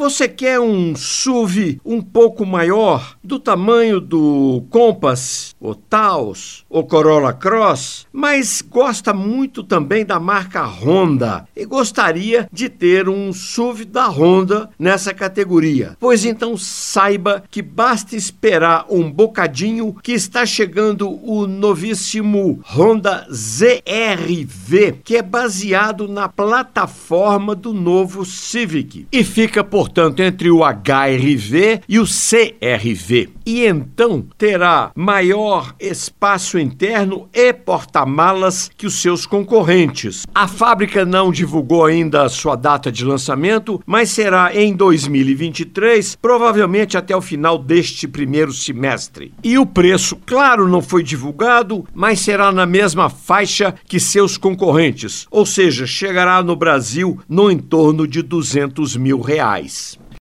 Você quer um SUV um pouco maior, do tamanho do Compass, o Taos, o Corolla Cross, mas gosta muito também da marca Honda e gostaria de ter um SUV da Honda nessa categoria. Pois então saiba que basta esperar um bocadinho que está chegando o novíssimo Honda ZRV, que é baseado na plataforma do novo Civic e fica, portanto, entre o HRV e o CRV. E então terá maior espaço interno e porta-malas que os seus concorrentes. A fábrica não divulgou ainda a sua data de lançamento, mas será em 2023, provavelmente até o final deste primeiro semestre. E o preço, claro, não foi divulgado, mas será na mesma faixa que seus concorrentes, ou seja, chegará no Brasil no entorno de 200 mil reais. Peace.